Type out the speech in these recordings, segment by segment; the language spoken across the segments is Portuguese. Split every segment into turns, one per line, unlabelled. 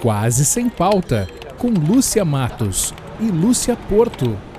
Quase Sem Pauta, com Lúcia Matos e Lúcia Porto.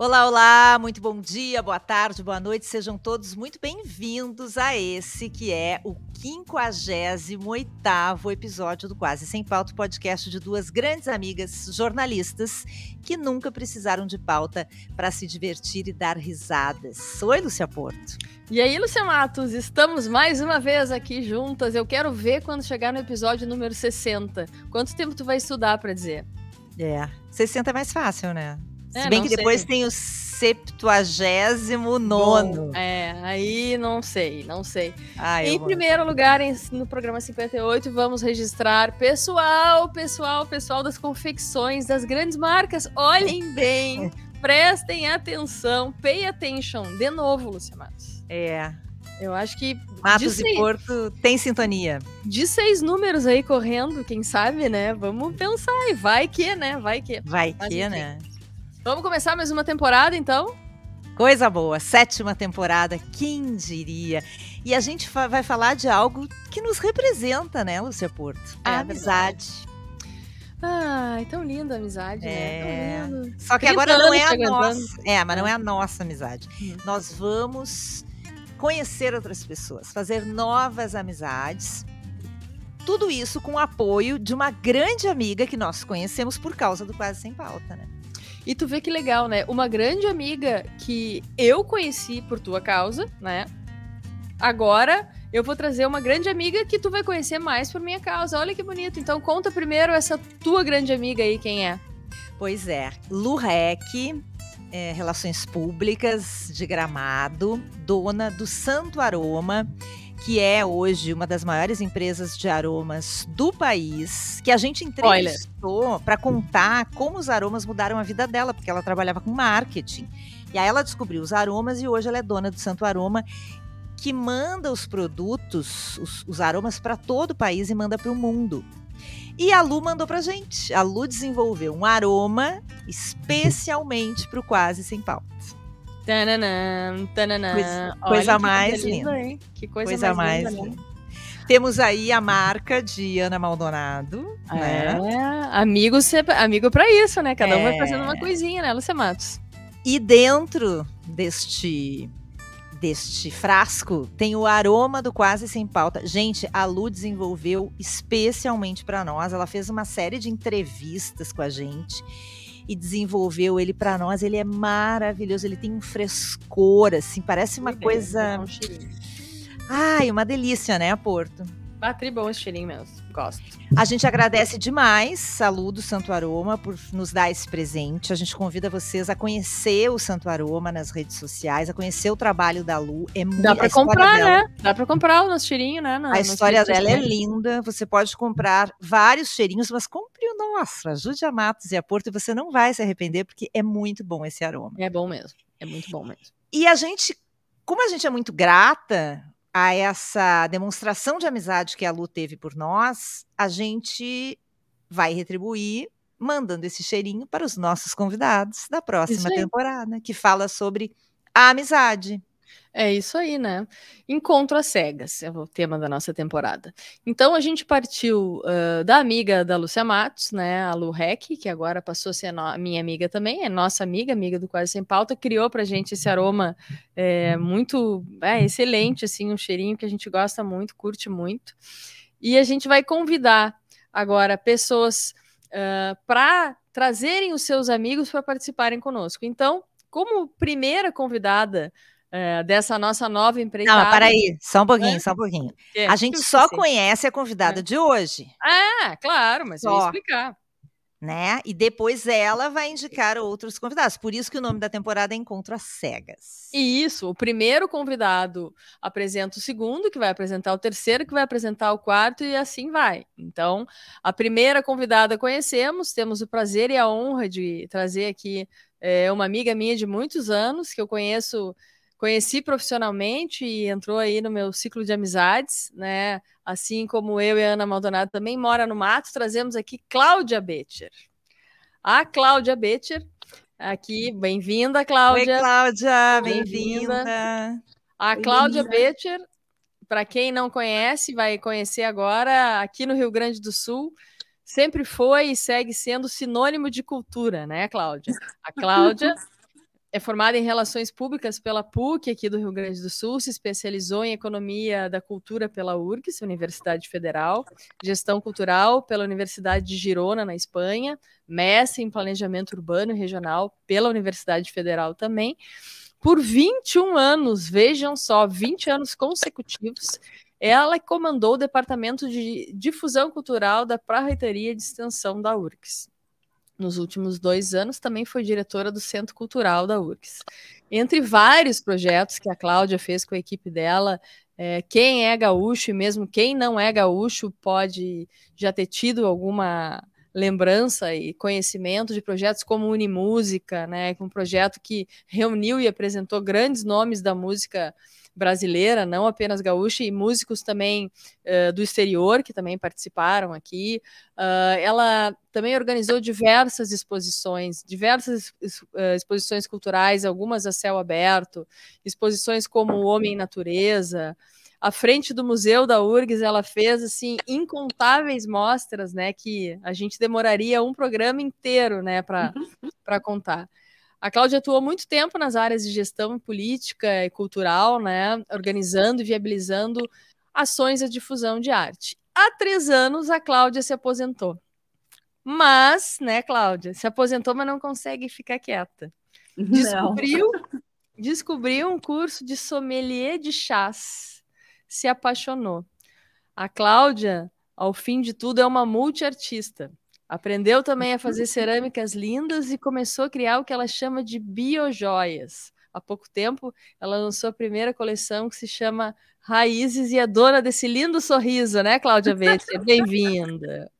Olá, olá, muito bom dia, boa tarde, boa noite, sejam todos muito bem-vindos a esse que é o 58 episódio do Quase Sem Pauta, podcast de duas grandes amigas jornalistas que nunca precisaram de pauta para se divertir e dar risadas. Oi, Lúcia Porto.
E aí, Lúcia Matos, estamos mais uma vez aqui juntas. Eu quero ver quando chegar no episódio número 60. Quanto tempo tu vai estudar para dizer?
É, 60 é mais fácil, né?
É,
Se bem que depois
sei.
tem o septuagésimo nono.
É, aí não sei, não sei.
Ai,
em
eu-
primeiro lugar, em- no programa 58, vamos registrar pessoal, pessoal, pessoal das confecções das grandes marcas. Olhem bem, prestem atenção, pay attention. De novo, Lúcia Matos.
É,
Eu acho que
Matos
de
e Porto tem sintonia.
de seis números aí correndo, quem sabe, né? Vamos pensar e vai que, né? Vai que.
Vai
Mas
que,
enfim.
né?
Vamos começar mais uma temporada, então?
Coisa boa, sétima temporada, quem diria? E a gente fa- vai falar de algo que nos representa, né, Lúcia Porto?
É
a amizade.
Ai, tão linda a amizade,
É.
né? Tão lindo.
Só que
30
agora não é a nossa. É, mas não é a nossa amizade.
Hum.
Nós vamos conhecer outras pessoas, fazer novas amizades. Tudo isso com o apoio de uma grande amiga que nós conhecemos por causa do Quase Sem Pauta, né?
E tu vê que legal, né? Uma grande amiga que eu conheci por tua causa, né? Agora eu vou trazer uma grande amiga que tu vai conhecer mais por minha causa. Olha que bonito. Então conta primeiro essa tua grande amiga aí, quem é?
Pois é, Lurec, é, Relações Públicas de Gramado, dona do Santo Aroma, que é hoje uma das maiores empresas de aromas do país, que a gente entrevistou para contar como os aromas mudaram a vida dela, porque ela trabalhava com marketing. E aí ela descobriu os aromas e hoje ela é dona do Santo Aroma, que manda os produtos, os, os aromas para todo o país e manda para o mundo. E a Lu mandou pra gente. A Lu desenvolveu um aroma especialmente para o Quase Sem Pauta.
Tananã, tananã.
Coisa-
Olha
coisa
que
mais
linda,
linda.
hein? Que coisa,
Coisa mais
mais, linda. né?
linda. Temos aí a marca de Ana Maldonado. né?
É, amigo, sempre- amigo pra isso, né? Cada um vai
É.
fazendo uma coisinha, né, Lúcia Matos?
E dentro deste deste frasco tem o aroma do quase sem pauta. Gente, a Lu desenvolveu especialmente para nós. Ela fez uma série de entrevistas com a gente e desenvolveu ele para nós. Ele é maravilhoso. Ele tem um frescor assim, parece uma
Muito bem,
coisa,
um cheirinho.
ai, uma delícia, né, Porto?
Batri bom esse cheirinho mesmo. Gosto.
A gente agradece demais a Lu do Santo Aroma por nos dar esse presente. A gente convida vocês a conhecer o Santo Aroma nas redes sociais, a conhecer o trabalho da Lu. É muito
Dá
a
pra
história
comprar,
dela-
né? Dá pra comprar o nosso cheirinho, né?
A história dela é
sociais.
linda. Você pode comprar vários cheirinhos, mas compre o nosso. Ajude a Matos e a Porto e você não vai se arrepender, porque é muito bom esse aroma.
É bom mesmo. É muito bom mesmo.
E a gente, como a gente é muito grata a essa demonstração de amizade que a Lu teve por nós, a gente vai retribuir mandando esse cheirinho para os nossos convidados da próxima temporada, que fala sobre a amizade.
É isso aí, né? Encontro às cegas é o tema da nossa temporada. Então a gente partiu ah, da amiga da Lúcia Matos, né? A Lu Rec, que agora passou a ser minha amiga também, é nossa amiga, amiga do Quase Sem Pauta, criou pra gente esse aroma é, muito é, excelente, assim, um cheirinho que a gente gosta muito, curte muito. E a gente vai convidar agora pessoas para trazerem os seus amigos para participarem conosco. Então, como primeira convidada é, dessa nossa nova empreitada.
Não, para aí, só um pouquinho,
É.
só um pouquinho.
É,
A gente
eu
só conhece a convidada
É.
de hoje,
Ah, claro, mas eu ia
Só.
explicar.
né? E depois ela vai indicar outros convidados. Por isso que o nome da temporada é Encontro às Cegas.
E isso, o primeiro convidado apresenta o segundo, que vai apresentar o terceiro, que vai apresentar o quarto, e assim vai. Então, a primeira convidada conhecemos, temos o prazer e a honra de trazer aqui é, uma amiga minha de muitos anos, que eu conheço, conheci profissionalmente e entrou aí no meu ciclo de amizades, né? Assim como eu e a Ana Maldonado também mora no mato, trazemos aqui Cláudia Betcher. A Cláudia Betcher, aqui, bem-vinda, Cláudia.
Oi, Cláudia,
Bem-vinda. A
Oi,
Cláudia. Betcher para quem não conhece, vai conhecer agora aqui no Rio Grande do Sul. Sempre foi e segue sendo sinônimo de cultura, né, Cláudia? A Cláudia é formada em Relações Públicas pela PUC, aqui do Rio Grande do Sul, se especializou em Economia da Cultura pela URGS, Universidade Federal, Gestão Cultural pela Universidade de Girona, na Espanha, mestre em Planejamento Urbano e Regional pela Universidade Federal também. Por 21 anos, vejam só, 20 anos consecutivos, ela comandou o Departamento de Difusão Cultural da Pró-Reitoria de Extensão da URGS nos últimos dois anos, também foi diretora do Centro Cultural da URGS. Entre vários projetos que a Cláudia fez com a equipe dela, é, quem é gaúcho e mesmo quem não é gaúcho pode já ter tido alguma lembrança e conhecimento de projetos como Unimúsica, né, um projeto que reuniu e apresentou grandes nomes da música brasileira, não apenas gaúcha, e músicos também uh, do exterior que também participaram aqui. Uh, ela também organizou diversas exposições, diversas uh, exposições culturais, algumas a céu aberto, exposições como O Homem e Natureza. À frente do Museu da URGS, ela fez assim incontáveis mostras, né, que a gente demoraria um programa inteiro, né, para uhum. contar. A Cláudia atuou muito tempo nas áreas de gestão política e cultural, né, organizando e viabilizando ações de difusão de arte. Há três anos, a Cláudia se aposentou. Mas, né, Cláudia, se aposentou, mas não consegue ficar quieta. Descobriu, descobriu um curso de sommelier de chás. Se apaixonou. A Cláudia, ao fim de tudo, é uma multiartista. Aprendeu também a fazer cerâmicas lindas e começou a criar o que ela chama de biojoias. Há pouco tempo, ela lançou a primeira coleção que se chama Raízes e é dona desse lindo sorriso, né, Cláudia Vete? Bem-vinda.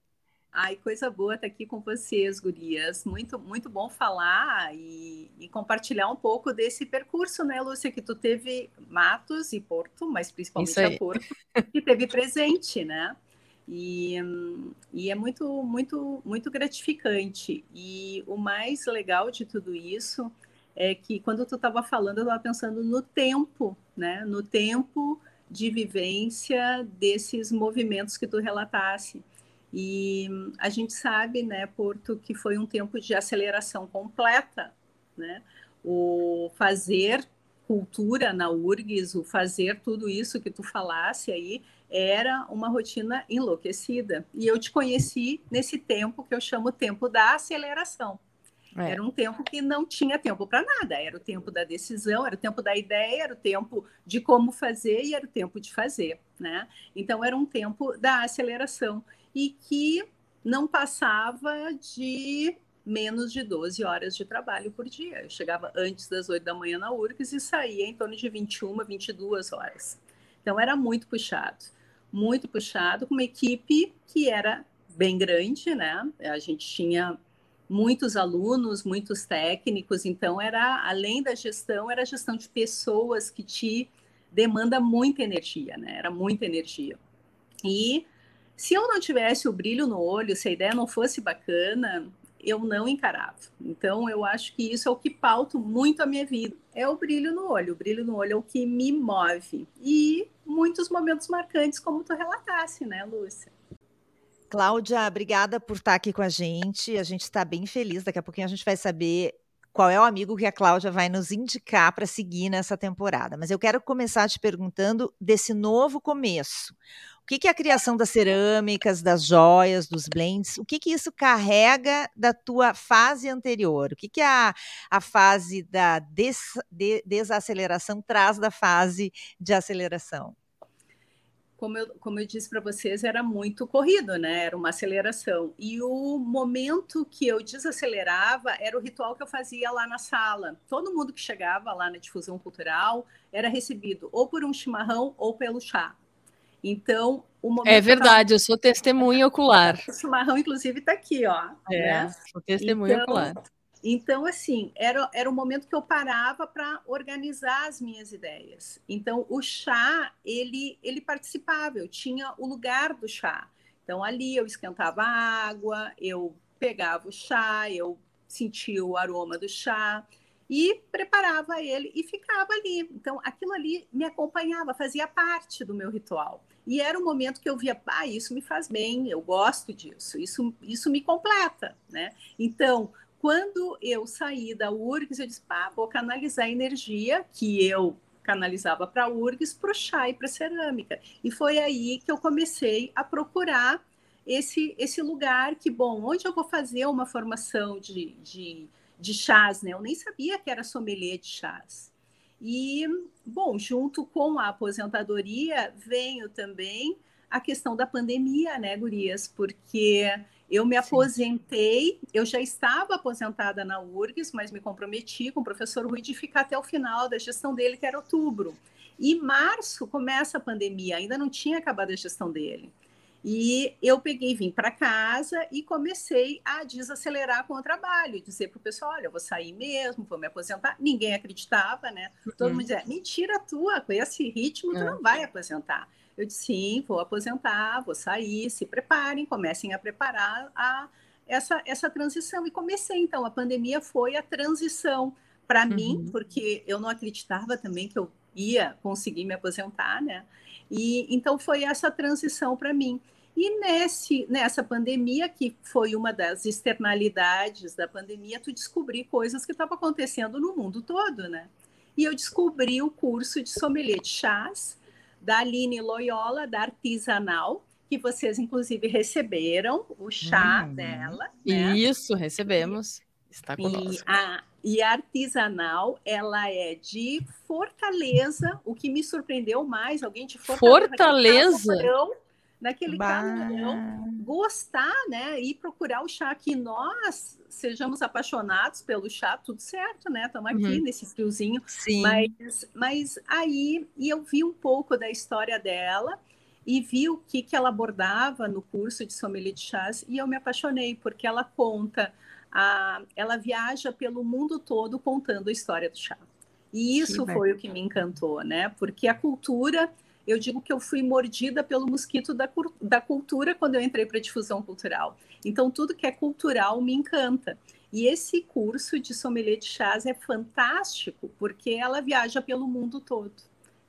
Ai, coisa boa estar aqui com vocês, gurias. Muito, muito bom falar e, e, compartilhar um pouco desse percurso, né, Lúcia, que tu teve Matos e Porto, mas principalmente a Porto, que teve presente, né? E, e é muito, muito, muito gratificante. E o mais legal de tudo isso é que quando tu estava falando, eu estava pensando no tempo, né? No tempo de vivência desses movimentos que tu relatasse. E a gente sabe, né, Porto, que foi um tempo de aceleração completa, né? O fazer cultura na URGS, o fazer tudo isso que tu falasse aí, era uma rotina enlouquecida. E eu te conheci nesse tempo que eu chamo tempo da aceleração. É. Era um tempo que não tinha tempo para nada, era o tempo da decisão, era o tempo da ideia, era o tempo de como fazer e era o tempo de fazer, né? Então era um tempo da aceleração e que não passava de menos de 12 horas de trabalho por dia. Eu chegava antes das 8 da manhã na URGS e saía em torno de 21, 22 horas. Então era muito puxado muito puxado, com uma equipe que era bem grande, né? A gente tinha muitos alunos, muitos técnicos, então era além da gestão, era a gestão de pessoas que te demanda muita energia, né? Era muita energia. E se eu não tivesse o brilho no olho, se a ideia não fosse bacana, eu não encarava. Então, eu acho que isso é o que pauta muito a minha vida. É o brilho no olho. O brilho no olho é o que me move. E muitos momentos marcantes, como tu relatasse, né, Lúcia?
Cláudia, obrigada por estar aqui com a gente. A gente está bem feliz. Daqui a pouquinho a gente vai saber qual é o amigo que a Cláudia vai nos indicar para seguir nessa temporada. Mas eu quero começar te perguntando desse novo começo que, que é a criação das cerâmicas, das joias, dos blends, o que, que isso carrega da tua fase anterior? O que, que a, a fase da des, de, desaceleração traz da fase de aceleração?
Como eu, como eu disse para vocês, era muito corrido, né? Era uma aceleração. E o momento que eu desacelerava era o ritual que eu fazia lá na sala. Todo mundo que chegava lá na difusão cultural era recebido ou por um chimarrão ou pelo chá. Então, o
momento. É verdade, eu sou testemunha ocular.
O chimarrão, inclusive, está aqui, ó.
É, né? sou testemunha então, ocular.
Então, assim, era, era o momento que eu parava para organizar as minhas ideias. Então, o chá, ele, ele participava, eu tinha o lugar do chá. Então, ali eu esquentava a água, eu pegava o chá, eu sentia o aroma do chá, e preparava ele e ficava ali. Então, aquilo ali me acompanhava, fazia parte do meu ritual. E era um momento que eu via, ah, isso me faz bem, eu gosto disso, isso, isso me completa, né? Então, quando eu saí da URGS, eu disse, pá, vou canalizar a energia que eu canalizava para a URGS, para o chá e para a cerâmica. E foi aí que eu comecei a procurar esse, esse lugar que, bom, onde eu vou fazer uma formação de, de de chás, né? Eu nem sabia que era sommelier de chás. E, bom, junto com a aposentadoria, veio também a questão da pandemia, né, Gurias? Porque eu me aposentei, Sim. eu já estava aposentada na URGS, mas me comprometi com o professor Rui de ficar até o final da gestão dele, que era outubro. E março começa a pandemia, ainda não tinha acabado a gestão dele. E eu peguei, vim para casa e comecei a desacelerar com o trabalho, dizer para o pessoal: olha, eu vou sair mesmo, vou me aposentar. Ninguém acreditava, né? Todo mundo dizia: mentira tua, com esse ritmo tu é. não vai aposentar. Eu disse: sim, vou aposentar, vou sair, se preparem, comecem a preparar a, essa, essa transição. E comecei, então, a pandemia foi a transição para uhum. mim, porque eu não acreditava também que eu ia conseguir me aposentar, né? E então foi essa transição para mim. E nesse, nessa pandemia, que foi uma das externalidades da pandemia, tu descobri coisas que estavam acontecendo no mundo todo, né? E eu descobri o curso de sommelier de chás da Aline Loyola, da Artesanal, que vocês inclusive receberam o chá hum, dela.
Né? Isso, recebemos. Está
conosco. E a, e a artesanal, ela é de Fortaleza, o que me surpreendeu mais, alguém de
Fortaleza.
Fortaleza? Naquele calorão, gostar, né? E procurar o chá que nós sejamos apaixonados pelo chá, tudo certo, né? Estamos aqui uhum. nesse friozinho.
Sim.
Mas, mas aí e eu vi um pouco da história dela e vi o que, que ela abordava no curso de sommelier de chás e eu me apaixonei, porque ela conta a, ela viaja pelo mundo todo contando a história do chá. E isso que foi o que me encantou, né? Porque a cultura, eu digo que eu fui mordida pelo mosquito da, da cultura quando eu entrei para a difusão cultural. Então, tudo que é cultural me encanta. E esse curso de sommelier de chás é fantástico, porque ela viaja pelo mundo todo.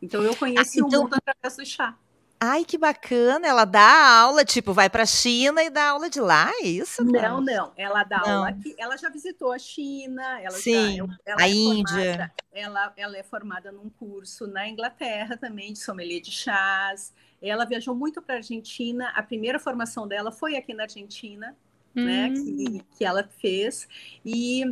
Então, eu conheci ah, então... o mundo através do chá.
Ai, que bacana! Ela dá aula, tipo, vai para a China e dá aula de lá, é isso?
Não, não. Ela dá não. aula aqui. Ela já visitou a China. Ela
Sim,
já,
ela a é Índia.
Formada, ela, ela é formada num curso na Inglaterra também de sommelier de chás. Ela viajou muito para a Argentina. A primeira formação dela foi aqui na Argentina, hum. né? Que, hum. que ela fez. E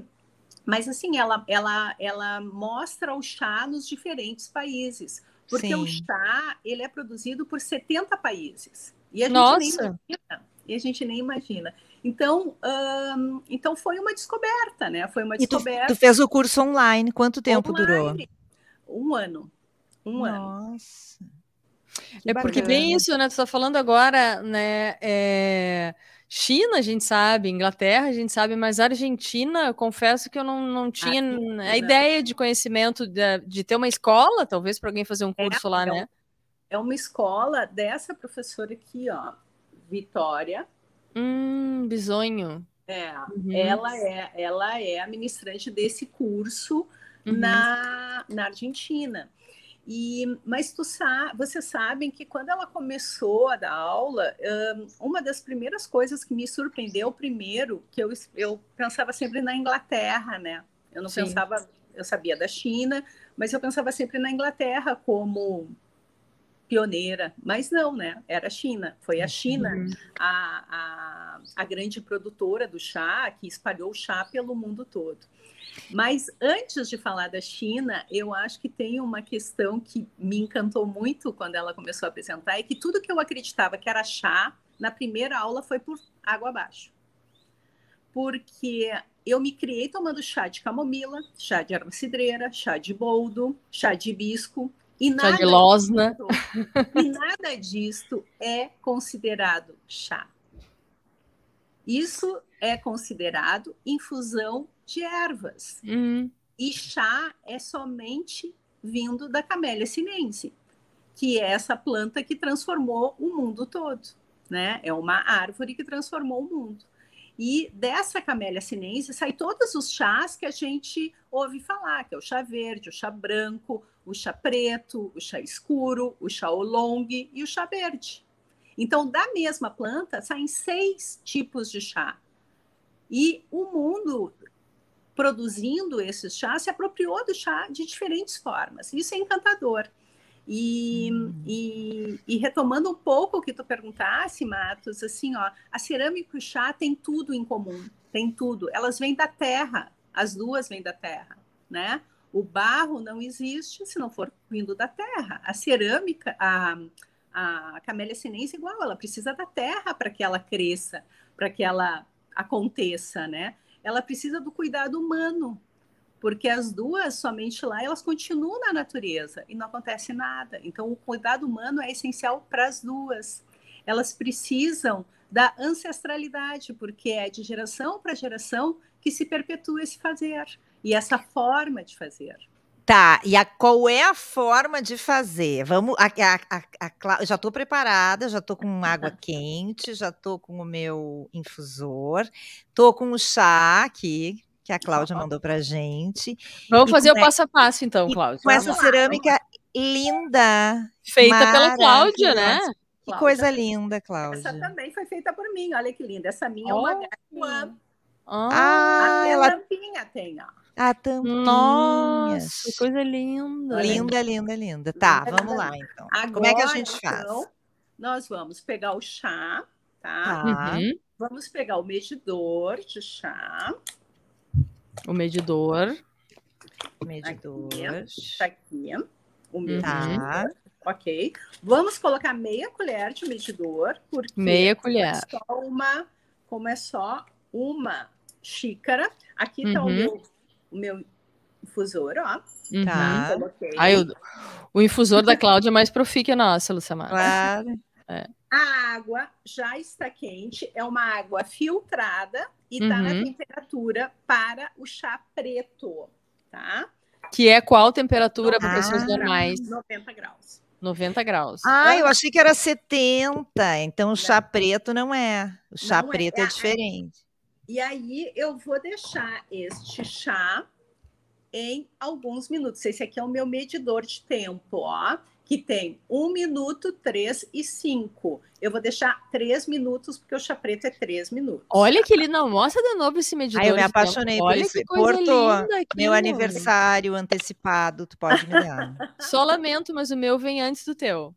mas assim, ela, ela, ela mostra o chá nos diferentes países. Porque Sim. o chá, ele é produzido por 70 países. E a gente
Nossa.
nem imagina. E a gente nem imagina. Então, então foi uma descoberta, né? Foi uma descoberta.
E tu, tu fez o curso online, quanto tempo online, durou?
Um ano. Um
Nossa.
ano.
Nossa. É porque bem isso, né? Tu está falando agora, né? É China, a gente sabe, Inglaterra, a gente sabe, mas Argentina, confesso que eu não, não tinha a ideia de conhecimento de, de ter uma escola, talvez para alguém fazer um é, curso é, lá,
é
né?
É uma escola dessa professora aqui, ó, Vitória.
Hum, bisonho.
É, uhum. ela é, ela é a ministrante desse curso uhum. na, na Argentina. E, mas tu sabe, vocês sabem que quando ela começou a dar aula, uma das primeiras coisas que me surpreendeu, primeiro, que eu, eu pensava sempre na Inglaterra, né? Eu não Sim. pensava, eu sabia da China, mas eu pensava sempre na Inglaterra como pioneira, mas não, né? Era a China. Foi a China uhum. a, a, a grande produtora do chá que espalhou o chá pelo mundo todo. Mas antes de falar da China, eu acho que tem uma questão que me encantou muito quando ela começou a apresentar, é que tudo que eu acreditava que era chá, na primeira aula foi por água abaixo. Porque eu me criei tomando chá de camomila, chá de erva cidreira, chá de boldo, chá de hibisco, e nada. Disso, e nada disso é considerado chá. Isso é considerado infusão de ervas.
Uhum.
E chá é somente vindo da Camélia sinense, que é essa planta que transformou o mundo todo, né? É uma árvore que transformou o mundo. E dessa camélia sinense sai todos os chás que a gente ouve falar, que é o chá verde, o chá branco, o chá preto, o chá escuro, o chá oolong e o chá verde. Então, da mesma planta, saem seis tipos de chá. E o mundo produzindo esses chás se apropriou do chá de diferentes formas. Isso é encantador. E, hum. e, e, retomando um pouco o que tu perguntasse, Matos, assim, ó, a cerâmica e o chá tem tudo em comum, tem tudo. Elas vêm da terra, as duas vêm da terra, né? O barro não existe se não for vindo da terra. A cerâmica, a, a camélia sinense é igual, ela precisa da terra para que ela cresça, para que ela aconteça, né? Ela precisa do cuidado humano, porque as duas, somente lá, elas continuam na natureza e não acontece nada. Então, o cuidado humano é essencial para as duas. Elas precisam da ancestralidade, porque é de geração para geração que se perpetua esse fazer e essa forma de fazer.
Tá, e a, qual é a forma de fazer? Vamos, a, a, já estou preparada, já estou com água quente, já estou com o meu infusor, estou com o chá aqui, que a Cláudia mandou para gente.
Vamos fazer o passo a passo, então, Cláudia.
Com essa cerâmica linda.
Feita pela Cláudia, né?
Que coisa linda, Cláudia.
Essa também foi feita por mim, olha que linda. Essa minha oh. é uma
Gárgula. Ah,
Até ela... tampinha tem, ó.
A tampinha.
Nossa, que coisa linda.
Linda, linda, linda. Tá, vamos lá, então. Agora, Como é que a gente faz? Então,
nós vamos pegar o chá, tá? tá. Uhum. Vamos pegar o medidor de chá.
O medidor.
Medidor.
Aqui, tá aqui. O medidor. Tá. Ok. Vamos colocar meia colher de medidor. Porque
meia colher. É
só uma, como é só uma xícara. Aqui está uhum. o, meu, o meu infusor, ó.
Uhum. Tá. Coloquei. Aí, o, o infusor da Cláudia é mais profi que a nossa, Lucimar.
Claro.
É. A água já está quente, é uma água filtrada e está uhum. na temperatura para o chá preto, tá?
Que é qual temperatura para pessoas normais?
90 graus.
90 graus.
Ah, eu achei que era 70. Então o chá preto não é. O chá não é. preto é, é diferente.
E aí eu vou deixar este chá em alguns minutos. Esse aqui é o meu medidor de tempo, ó que tem um minuto, três e cinco. Eu vou deixar três minutos, porque o chá preto é três minutos.
Olha que ele não mostra de novo esse medidor.
Ai, eu me apaixonei por isso. Porto, meu aniversário antecipado, tu pode me dar.
Só lamento, mas o meu vem antes do teu.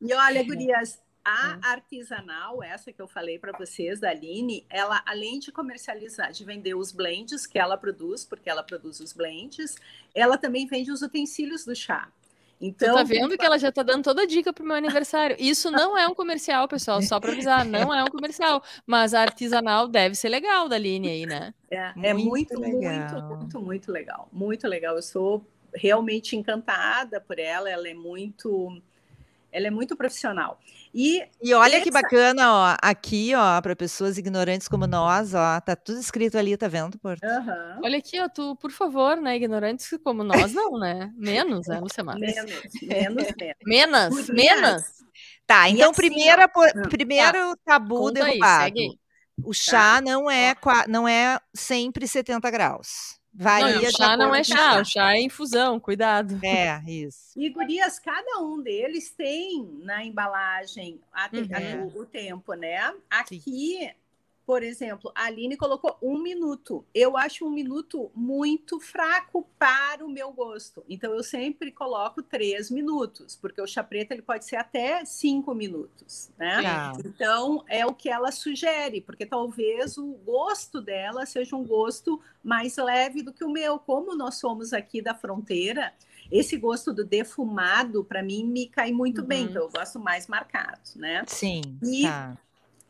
E olha, gurias, a artesanal, essa que eu falei para vocês, da Aline, ela, além de comercializar, de vender os blends que ela produz, porque ela produz os blends, ela também vende os utensílios do chá. Então,
tu tá vendo que ela já tá dando toda a dica pro meu aniversário. Isso não é um comercial, pessoal, só para avisar, não é um comercial, mas a artesanal deve ser legal da linha aí, né?
É, é muito, muito, muito, muito, muito legal. Muito legal. Eu sou realmente encantada por ela, ela é muito ela é muito profissional. E,
e olha essa... que bacana, ó, aqui, ó, para pessoas ignorantes como nós, ó, tá tudo escrito ali, tá vendo, Porto?
Uhum.
Olha aqui, ó, tu, por favor, né, ignorantes como nós, não, né? Menos, né, Luciana?
Menos, menos,
menos. Menos, menos.
Tá, então, assim, primeira, ó, primeiro tá. tabu derrubado. Aí, o chá tá. não é, não é sempre 70 graus.
Varia não, o chá não é chá, o chá é infusão, cuidado.
É, isso.
E gurias, cada um deles tem na embalagem a, uhum. a, o, o, tempo, né? Aqui Sim. Por exemplo, a Aline colocou um minuto. Eu acho um minuto muito fraco para o meu gosto. Então, eu sempre coloco três minutos, porque o chá preto ele pode ser até cinco minutos, né? Então, é o que ela sugere, porque talvez o gosto dela seja um gosto mais leve do que o meu. Como nós somos aqui da fronteira, esse gosto do defumado, para mim, me cai muito uhum. bem. Então, eu gosto mais marcado, né?
Sim.
E tá.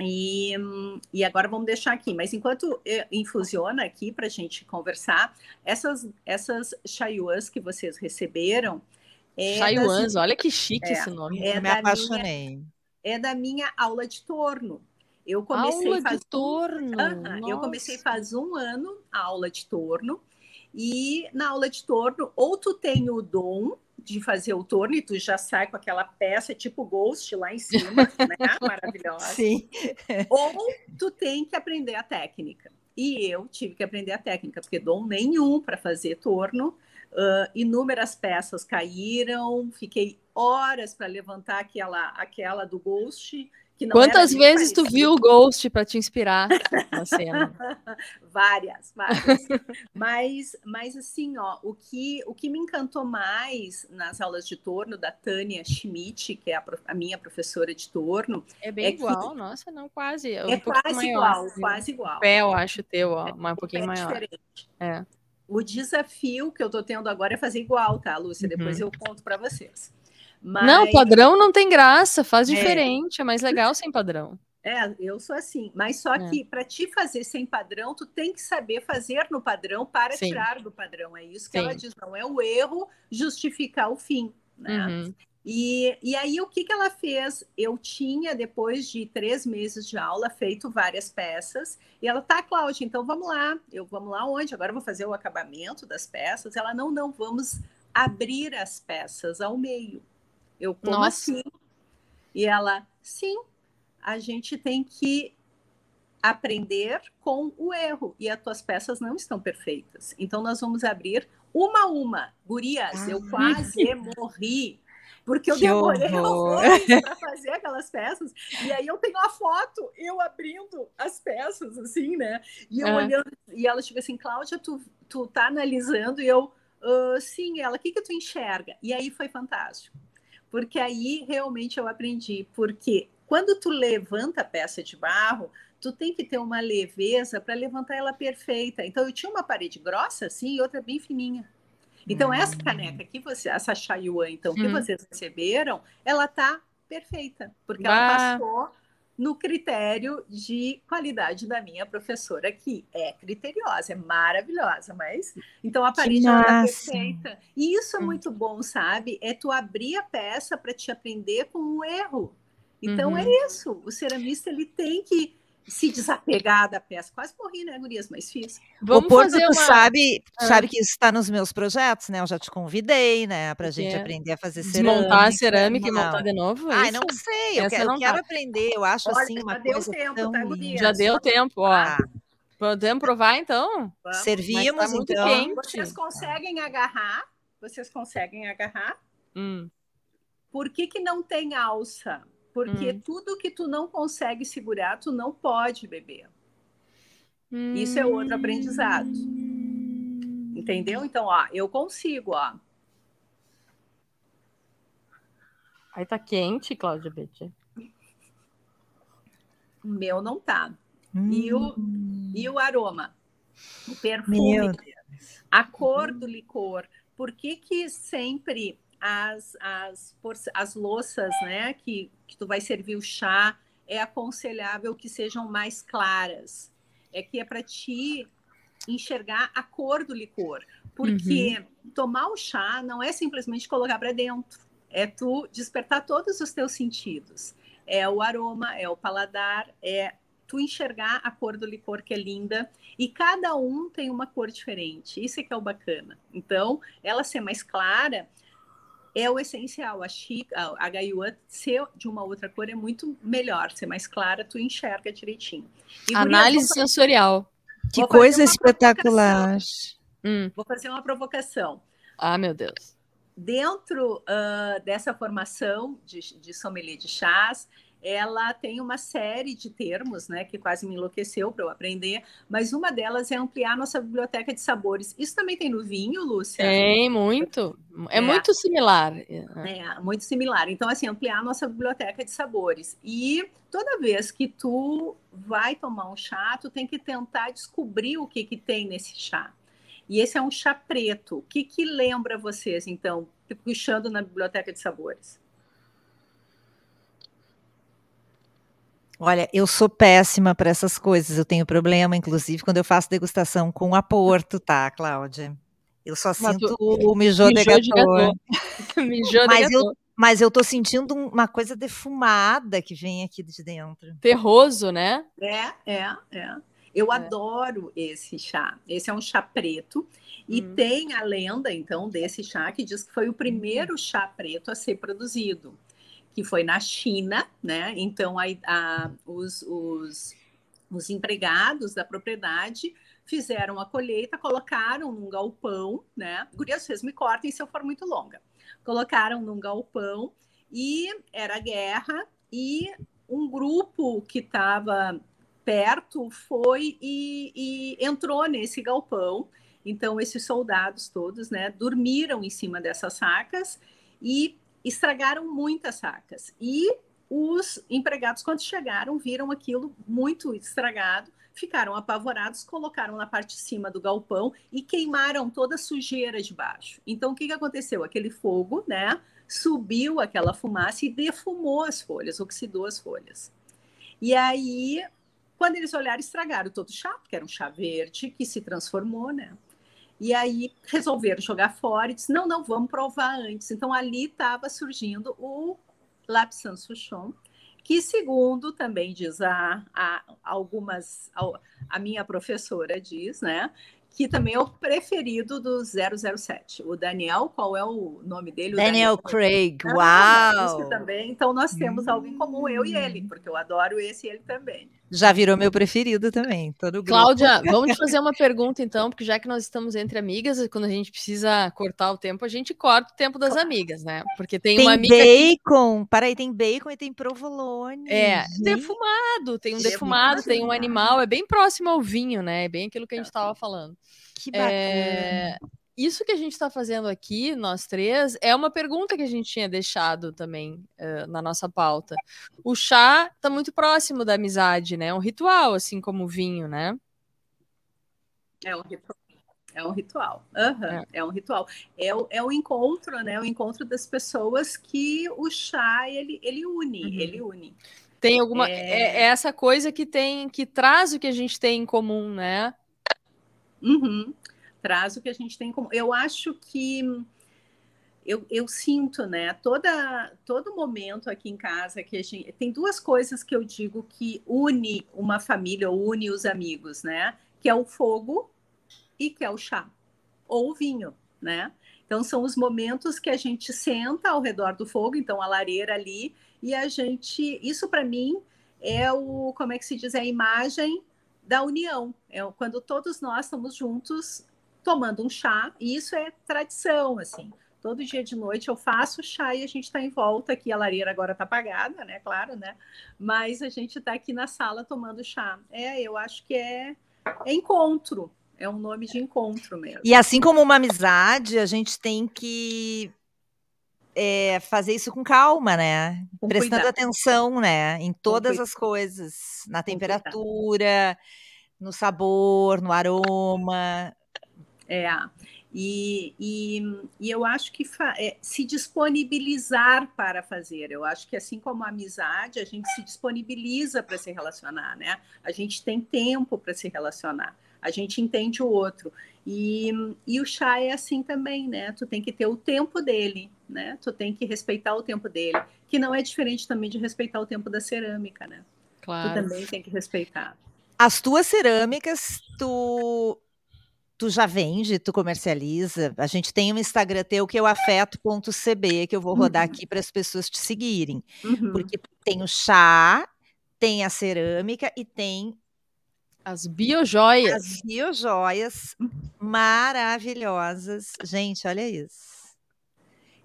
E, e agora vamos deixar aqui. Mas enquanto infusiona aqui para a gente conversar, essas, essas chayuans que vocês receberam.
É chayuans, das, olha que chique é, esse nome.
É Eu me apaixonei.
Minha, é da minha aula de torno. Eu comecei
aula
faz
de torno.
Um, eu comecei faz um ano a aula de torno. E na aula de torno, ou tu tem o dom de fazer o torno e tu já sai com aquela peça tipo Ghost lá em cima, né? Maravilhosa.
Sim.
Ou tu tem que aprender a técnica. E eu tive que aprender a técnica, porque dom nenhum para fazer torno. Uh, inúmeras peças caíram, fiquei horas para levantar aquela, aquela do Ghost
Quantas vezes tu viu o Ghost para te inspirar na cena?
várias, várias. mas, mas assim, ó, o que, o que me encantou mais nas aulas de torno da Tânia Schmidt, que é a, a minha professora de torno,
é bem é igual, que... nossa, não quase,
é, um é quase maior, igual, assim. quase igual.
O pé, eu acho teu, ó, mas um pouquinho maior. Diferente.
É. O desafio que eu tô tendo agora é fazer igual, tá, Lúcia? Uhum. Depois eu conto para vocês.
Mas... Não, padrão não tem graça, faz é. diferente, é, é mais legal sem padrão.
É, eu sou assim, mas só é. que para te fazer sem padrão, tu tem que saber fazer no padrão para Sim. tirar do padrão. É isso que Sim. ela diz, não é o erro justificar o fim, né? Uhum. E, e aí, o que, que ela fez? Eu tinha, depois de três meses de aula, feito várias peças, e ela, tá, Cláudia, então vamos lá. Eu, vamos lá onde? Agora eu vou fazer o acabamento das peças. Ela, não, não, vamos abrir as peças ao meio. Eu como Nossa. assim? E ela, sim, a gente tem que aprender com o erro e as tuas peças não estão perfeitas. Então nós vamos abrir uma a uma. Gurias, ah. eu quase morri. Porque eu demorei para fazer aquelas peças. E aí eu tenho a foto, eu abrindo as peças, assim, né? E eu é. olhando, e ela tipo assim, Cláudia, tu, tu tá analisando, e eu, uh, sim, ela, o que que tu enxerga? E aí foi fantástico porque aí realmente eu aprendi, porque quando tu levanta a peça de barro, tu tem que ter uma leveza para levantar ela perfeita. Então eu tinha uma parede grossa assim e outra bem fininha. Então hum. essa caneca que você, essa Chayuan, então que hum. vocês receberam, ela tá perfeita, porque bah. ela passou no critério de qualidade da minha professora, que é criteriosa, é maravilhosa, mas então a parede é perfeita. E isso é muito bom, sabe? É tu abrir a peça para te aprender com o erro. Então uhum. é isso. O ceramista ele tem que se desapegar da peça. Quase morri, né, Gurias? Mas fiz.
Vamos o Porto, fazer uma... tu sabe, ah. sabe que isso está nos meus projetos, né? Eu já te convidei, né, pra gente é. aprender a fazer cerâmica.
Desmontar a cerâmica não. e montar de novo?
Ai, não sei, eu, quero, eu quero, aprender, eu acho Olha, assim uma coisa tempo, tão... Tá,
já deu tempo, ó. Ah. Podemos provar, então?
Vamos. Servimos, tá então.
Quente. Vocês conseguem agarrar? Vocês conseguem agarrar?
Hum.
Por que que não tem alça? Porque hum. tudo que tu não consegue segurar, tu não pode beber. Hum. Isso é outro aprendizado. Entendeu? Então, ó, eu consigo, ó.
Aí tá quente, Cláudia Betty.
O meu não tá. Hum. E, o, e o aroma? O perfume, a cor do licor. Por que que sempre as, as, as louças, né, que, que tu vai servir o chá, é aconselhável que sejam mais claras. É que é para ti enxergar a cor do licor. Porque uhum. tomar o chá não é simplesmente colocar para dentro, é tu despertar todos os teus sentidos. É o aroma, é o paladar, é tu enxergar a cor do licor que é linda e cada um tem uma cor diferente. Isso é que é o bacana. Então, ela ser mais clara é o essencial. A, Gaiuan ser de uma outra cor é muito melhor, ser mais clara, tu enxerga direitinho.
E, Análise Guria, sensorial.
Que coisa espetacular.
Hum. Vou fazer uma provocação.
Ah, meu Deus.
Dentro uh, dessa formação de, de sommelier de chás, ela tem uma série de termos, né, que quase me enlouqueceu para eu aprender, mas uma delas é ampliar nossa biblioteca de sabores. Isso também tem no vinho, Lúcia?
Tem, muito. É, é muito similar.
É, muito similar. Então, assim, ampliar nossa biblioteca de sabores. E toda vez que tu vai tomar um chá, tu tem que tentar descobrir o que, que tem nesse chá. E esse é um chá preto. O que, que lembra vocês, então, puxando na biblioteca de sabores?
Olha, eu sou péssima para essas coisas. Eu tenho problema, inclusive, quando eu faço degustação com aporto, tá, Cláudia? Eu só sinto o mijô, de gato. mas, eu, mas eu tô sentindo uma coisa defumada que vem aqui de dentro.
Terroso, né?
É, é, é. Eu é. adoro esse chá. Esse é um chá preto e hum. tem a lenda então desse chá que diz que foi o primeiro hum. chá preto a ser produzido, que foi na China, né? Então a, a, os, os, os empregados da propriedade fizeram a colheita, colocaram num galpão, né? Gurias, vocês me cortem se eu for muito longa. Colocaram num galpão e era guerra e um grupo que estava perto foi e, e, entrou nesse galpão. Então esses soldados todos, né, dormiram em cima dessas sacas e estragaram muitas sacas. E os empregados, quando chegaram, viram aquilo muito estragado ficaram apavorados, colocaram na parte de cima do galpão e queimaram toda a sujeira de baixo. Então, o que, que aconteceu? Aquele fogo, né? Subiu aquela fumaça e defumou as folhas, oxidou as folhas. E aí, quando eles olharam, estragaram todo o chá, porque era um chá verde que se transformou, né? E aí resolveram jogar fora e disse: não, não, vamos provar antes. Então ali estava surgindo o Lapsan Souchon, que segundo também diz a, a algumas a, a minha professora diz, né, que também é o preferido do 007. O Daniel, qual é o nome dele? O
Daniel, Daniel Craig,
ah, uau! Também. Então nós temos hum. algo em comum, eu e ele, porque eu adoro esse e ele também.
Já virou meu preferido também, todo
Cláudia, vamos te fazer uma pergunta então, porque já que nós estamos entre amigas, quando a gente precisa cortar o tempo, a gente corta o tempo das amigas, né? Porque tem,
tem
uma amiga
bacon, que... para aí, tem bacon e tem provolone.
É, defumado, tem um defumado, tem um animal, é bem próximo ao vinho, né? É bem aquilo que a gente estava falando.
Que bacana. É
isso que a gente está fazendo aqui, nós três, é uma pergunta que a gente tinha deixado também uh, na nossa pauta. O chá está muito próximo da amizade, né? É um ritual, assim como o vinho, né?
É um ritual. É um ritual. Uhum, é. é. um ritual. É o, é o encontro, né? O encontro das pessoas que o chá ele, ele une, uhum. ele une.
Tem alguma. É... é... é essa coisa que tem, que traz o que a gente tem em comum, né?
Uhum o que a gente tem como. Eu acho que eu, eu, sinto, né, toda, todo momento aqui em casa que a gente tem duas coisas que eu digo que une uma família, une os amigos, né? Que é o fogo e que é o chá ou o vinho, né? Então são os momentos que a gente senta ao redor do fogo, então a lareira ali e a gente, isso para mim é o, como é que se diz, é a imagem da união. É quando todos nós estamos juntos tomando um chá, e isso é tradição, assim. Todo dia de noite eu faço chá e a gente está em volta aqui. A lareira agora está apagada, né? Claro, né? Mas a gente está aqui na sala tomando chá. É, eu acho que é, é encontro. É um nome de encontro mesmo.
E assim como uma amizade, a gente tem que é, fazer isso com calma, né? Com Prestando cuidado. atenção, né? Em todas as coisas, na temperatura, no sabor, no aroma.
É, e, e, e eu acho que é, se disponibilizar para fazer. Eu acho que assim como a amizade, a gente se disponibiliza para se relacionar, né? A gente tem tempo para se relacionar, a gente entende o outro. E, e o chá é assim também, né? Tu tem que ter o tempo dele, né? Tu tem que respeitar o tempo dele, que não é diferente também de respeitar o tempo da cerâmica, né? Claro. Tu também tem que respeitar.
As tuas cerâmicas, tu tu já vende, tu comercializa. A gente tem um Instagram teu que é o afeto.cb, que eu vou rodar uhum. aqui para as pessoas te seguirem. Uhum. Porque tem o chá, tem a cerâmica e tem
as biojoias.
As biojoias maravilhosas. Gente, olha isso.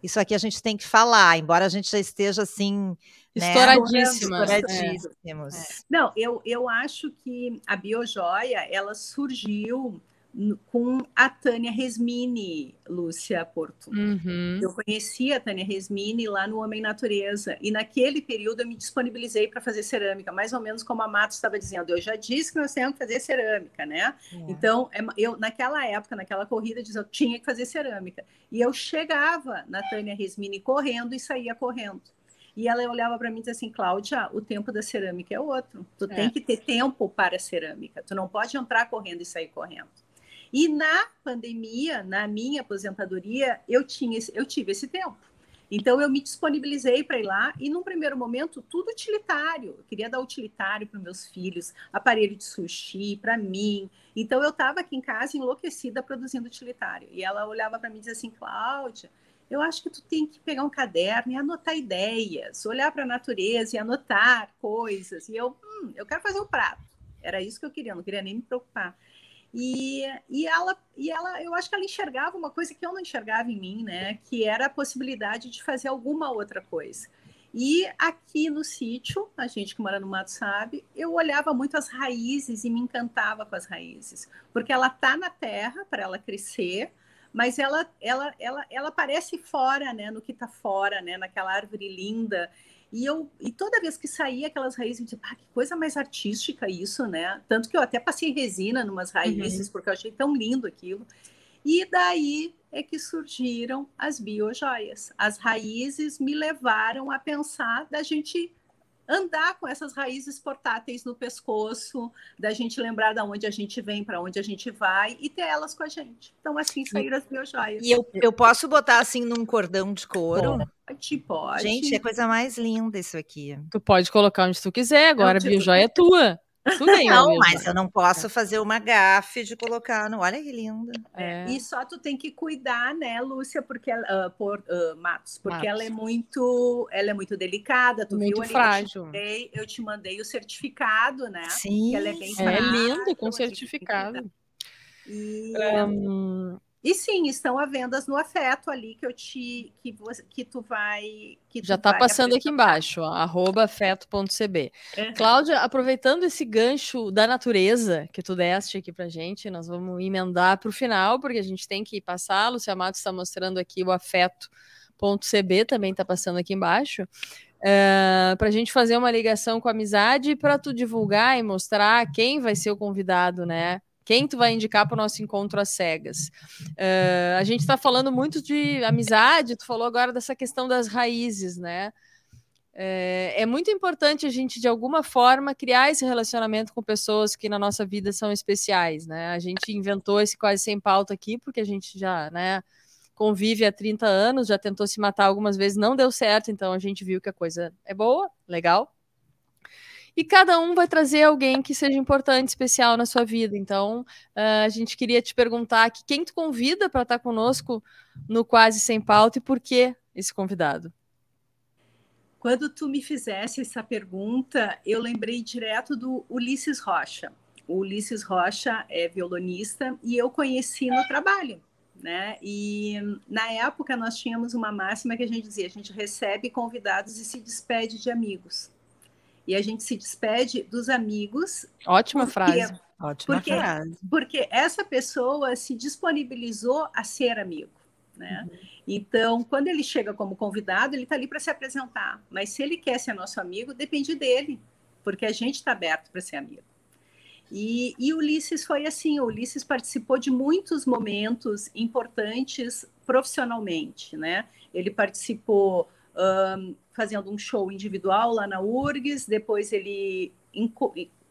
Isso aqui a gente tem que falar, embora a gente já esteja assim.
Né, Estouradíssimas.
Estouradíssimos. É. Não, eu, eu acho que a biojoia ela surgiu com a Tânia Resmini, Lúcia Porto.
Uhum.
Eu conheci a Tânia Resmini lá no Homem Natureza, e naquele período eu me disponibilizei para fazer cerâmica, mais ou menos como a Matos estava dizendo. Eu já disse que nós temos que fazer cerâmica, né? É. Então, é eu naquela época, naquela corrida, eu tinha que fazer cerâmica. E eu chegava na Tânia Resmini correndo e saía correndo. E ela olhava para mim e dizia assim, Cláudia, o tempo da cerâmica é outro. Tu é. tem que ter tempo para a cerâmica. Tu não pode entrar correndo e sair correndo. E na pandemia, na minha aposentadoria, eu tinha esse, eu tive esse tempo. Então eu me disponibilizei para ir lá e num primeiro momento tudo utilitário. Eu queria dar utilitário para meus filhos, aparelho de sushi para mim. Então eu estava aqui em casa enlouquecida produzindo utilitário. E ela olhava para mim e dizia assim, Cláudia, eu acho que tu tem que pegar um caderno e anotar ideias, olhar para a natureza e anotar coisas. E eu, hum, eu quero fazer um prato. Era isso que eu queria, não queria nem me preocupar. E, e, ela, e ela, eu acho que ela enxergava uma coisa que eu não enxergava em mim, né? Que era a possibilidade de fazer alguma outra coisa. E aqui no sítio, a gente que mora no mato sabe, eu olhava muito as raízes e me encantava com as raízes, porque ela tá na terra para ela crescer, mas ela, ela, ela, ela aparece fora, né? No que está fora, né? Naquela árvore linda. E, eu, e toda vez que saía aquelas raízes, eu dizia, ah, que coisa mais artística isso, né? Tanto que eu até passei resina numas raízes, uhum. porque eu achei tão lindo aquilo. E daí é que surgiram as biojoias. As raízes me levaram a pensar da gente andar com essas raízes portáteis no pescoço, da gente lembrar de onde a gente vem, para onde a gente vai e ter elas com a gente. Então, assim saíram as biojoias.
E eu, eu posso botar assim num cordão de couro?
Pode, pode.
Gente, é coisa mais linda isso aqui.
Tu pode colocar onde tu quiser, agora a biojoia é tua.
Não, mas eu não posso fazer uma gafe de colocar no. Olha que linda.
É. E só tu tem que cuidar, né, Lúcia, porque uh, por uh, Matos, porque Matos. ela é muito, ela é muito delicada. Tu
muito
viu
frágil.
Eu te, mandei, eu te mandei o certificado, né?
Sim.
Que
ela é bem É lindo com certificado.
E, um, e sim, estão à vendas no afeto ali que eu te que, você, que tu vai que tu
já está passando aqui embaixo, arroba afeto.cb. Uhum. Cláudia, aproveitando esse gancho da natureza que tu deste aqui pra gente, nós vamos emendar para o final, porque a gente tem que passar. A Lucia Matos está mostrando aqui o afeto.cb, também está passando aqui embaixo. Uh, eh, para a gente fazer uma ligação com a amizade para tu divulgar e mostrar quem vai ser o convidado, né? Quem tu vai indicar para o nosso encontro às cegas? Uh, a gente está falando muito de amizade, tu falou agora dessa questão das raízes, né? É, é, muito importante a gente, de alguma forma, criar esse relacionamento com pessoas que na nossa vida são especiais, né? A gente inventou esse quase sem pauta aqui, porque a gente já, né, convive há 30 anos, já tentou se matar algumas vezes, não deu certo, então a gente viu que a coisa é boa, legal, e cada um vai trazer alguém que seja importante, especial na sua vida. Então, uh, a gente queria te perguntar aqui, quem tu convida para estar conosco no Quase Sem Pauta e por que esse convidado?
Quando tu me fizesse essa pergunta, eu lembrei direto do Ulisses Rocha. O Ulisses Rocha é violonista e eu conheci no trabalho. Né? E na época nós tínhamos uma máxima que a gente dizia: a gente recebe convidados e se despede de amigos e a gente se despede dos amigos.
Ótima porque, frase.
Ótima
porque,
frase.
Porque essa pessoa se disponibilizou a ser amigo. Né? Uhum. Então, quando ele chega como convidado, ele está ali para se apresentar. Mas se ele quer ser nosso amigo, depende dele, porque a gente está aberto para ser amigo. E, e Ulisses foi assim: o Ulisses participou de muitos momentos importantes profissionalmente. Né? Ele participou um, fazendo um show individual lá na URGS, depois ele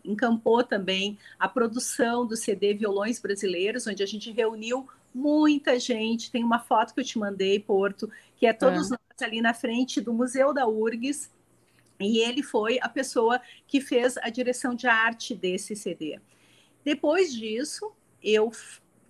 encampou também a produção do CD Violões Brasileiros, onde a gente reuniu muita gente. Tem uma foto que eu te mandei, Porto, que é todos é. nós ali na frente do Museu da URGS, e ele foi a pessoa que fez a direção de arte desse CD. Depois disso, eu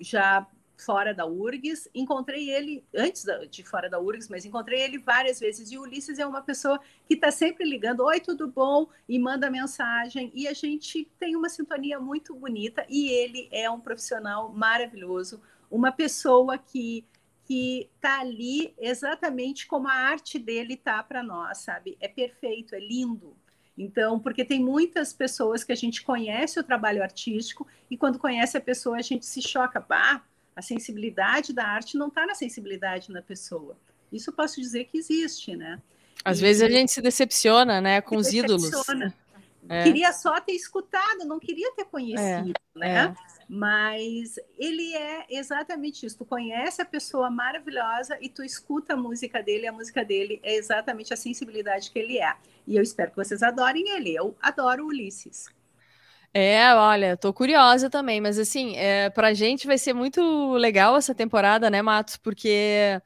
já fora da URGS. Encontrei ele antes de fora da URGS, mas encontrei ele várias vezes. E o Ulisses é uma pessoa que está sempre ligando: Oi, tudo bom? E manda mensagem. E a gente tem uma sintonia muito bonita. E ele é um profissional maravilhoso, uma pessoa que que está ali exatamente como a arte dele tá para nós, sabe? É perfeito, é lindo. Então, porque tem muitas pessoas que a gente conhece o trabalho artístico e quando conhece a pessoa a gente se choca, bah, a sensibilidade da arte não está na sensibilidade na pessoa. Isso eu posso dizer que existe, né?
Às e, vezes a gente se decepciona, né, com os ídolos.
É. Queria só ter escutado, não queria ter conhecido, é. né? É. Mas ele é exatamente isso. Tu conhece a pessoa maravilhosa e tu escuta a música dele, a música dele é exatamente a sensibilidade que ele é. E eu espero que vocês adorem ele. Eu adoro Ulisses.
É, olha, tô curiosa também, mas assim, é, pra gente vai ser muito legal essa temporada, né, Matos? Porque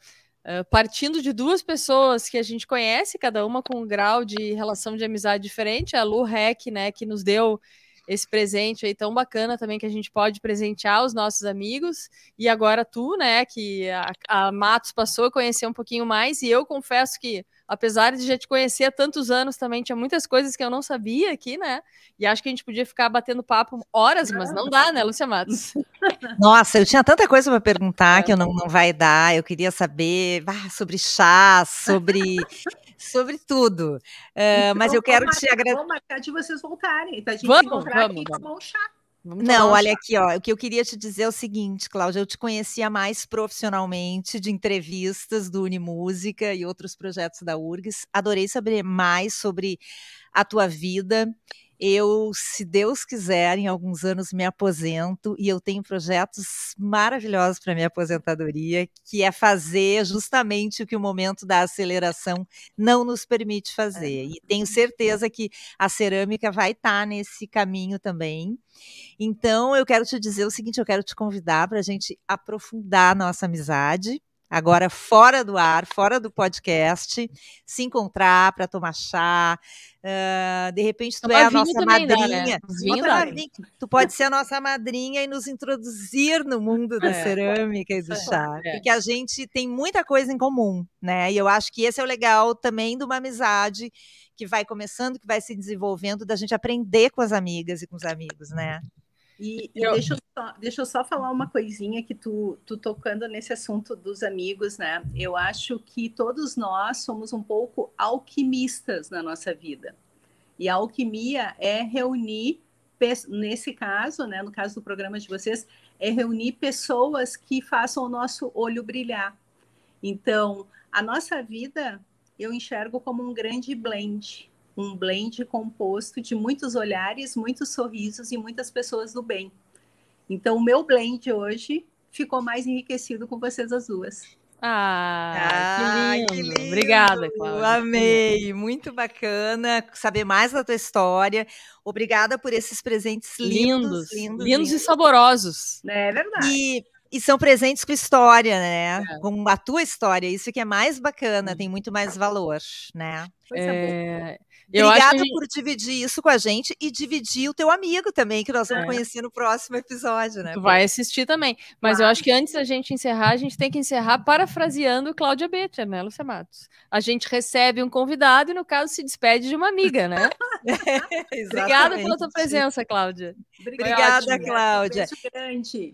Uh, partindo de duas pessoas que a gente conhece, cada uma com um grau de relação de amizade diferente, a Lu Rec, né, que nos deu esse presente aí tão bacana também que a gente pode presentear os nossos amigos. E agora tu, né, que a, a Matos passou a conhecer um pouquinho mais, e eu confesso que apesar de já te conhecer há tantos anos também, tinha muitas coisas que eu não sabia aqui, né? E acho que a gente podia ficar batendo papo horas, mas não dá, né, Lúcia Matos?
Nossa, eu tinha tanta coisa para perguntar é. que eu não, não vai dar. Eu queria saber ah, sobre chá, sobre sobre tudo. Uh, então, mas eu quero te agradecer.
Vamos marcar de vocês voltarem, tá? A gente
vamos, encontrar vamos, aqui
vamos. tomar um chá.
Vamos não, olha aqui, ó. O que eu queria te dizer é o seguinte, Cláudia. Eu te conhecia mais profissionalmente de entrevistas do Unimúsica e outros projetos da URGS. Adorei saber mais sobre a tua vida. Eu, se Deus quiser, em alguns anos me aposento e eu tenho projetos maravilhosos para minha aposentadoria, que é fazer justamente o que o momento da aceleração não nos permite fazer. É. E tenho certeza que a cerâmica vai estar tá nesse caminho também. Então, eu quero te dizer o seguinte: eu quero te convidar para a gente aprofundar a nossa amizade agora fora do ar, fora do podcast, se encontrar para tomar chá. Uh, de repente, tu é a nossa madrinha. Dá, né? Tu pode ser a nossa madrinha e nos introduzir no mundo da é. cerâmica e do chá. É. Porque a gente tem muita coisa em comum, né? E eu acho que esse é o legal também de uma amizade que vai começando, que vai se desenvolvendo, da gente aprender com as amigas e com os amigos, né?
E, e eu... deixa, eu só, deixa eu só falar uma coisinha que tu, tu tocando nesse assunto dos amigos, né? Eu acho que todos nós somos um pouco alquimistas na nossa vida. E a alquimia é reunir, nesse caso, né, no caso do programa de vocês, é reunir pessoas que façam o nosso olho brilhar. Então, a nossa vida eu enxergo como um grande blend um blend composto de muitos olhares, muitos sorrisos e muitas pessoas do bem. Então, o meu blend hoje ficou mais enriquecido com vocês as duas.
Ah, ah que, lindo. que, lindo. Obrigada, Cláudia.
Amei, muito bacana saber mais da tua história. Obrigada por esses presentes lindos,
lindos, lindos, lindos e saborosos.
É verdade.
E e são presentes com história, né? É. Com a tua história. Isso que é mais bacana, tem muito mais valor, né?
É...
Eu Obrigada gente... por dividir isso com a gente e dividir o teu amigo também, que nós vamos é. conhecer no próximo episódio, né?
Tu vai assistir também. Mas eu acho que antes da gente encerrar, a gente tem que encerrar parafraseando Cláudia Betia, né, Lúcia Matos? A gente recebe um convidado e, no caso, se despede de uma amiga, né? é, Obrigada pela tua presença, Cláudia.
Obrigada, Cláudia.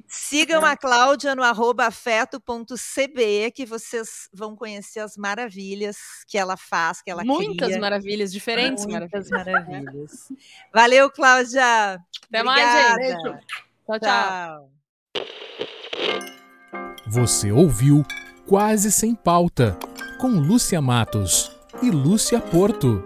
Sigam a Cláudia no afeto.cb, que vocês vão conhecer as maravilhas que ela faz, que ela
Muitas maravilhas diferentes.
Muitas maravilhas. Valeu, Cláudia.
Até Obrigada. mais, gente. Tchau, tchau, tchau.
Você ouviu Quase Sem Pauta, com Lúcia Matos e Lúcia Porto.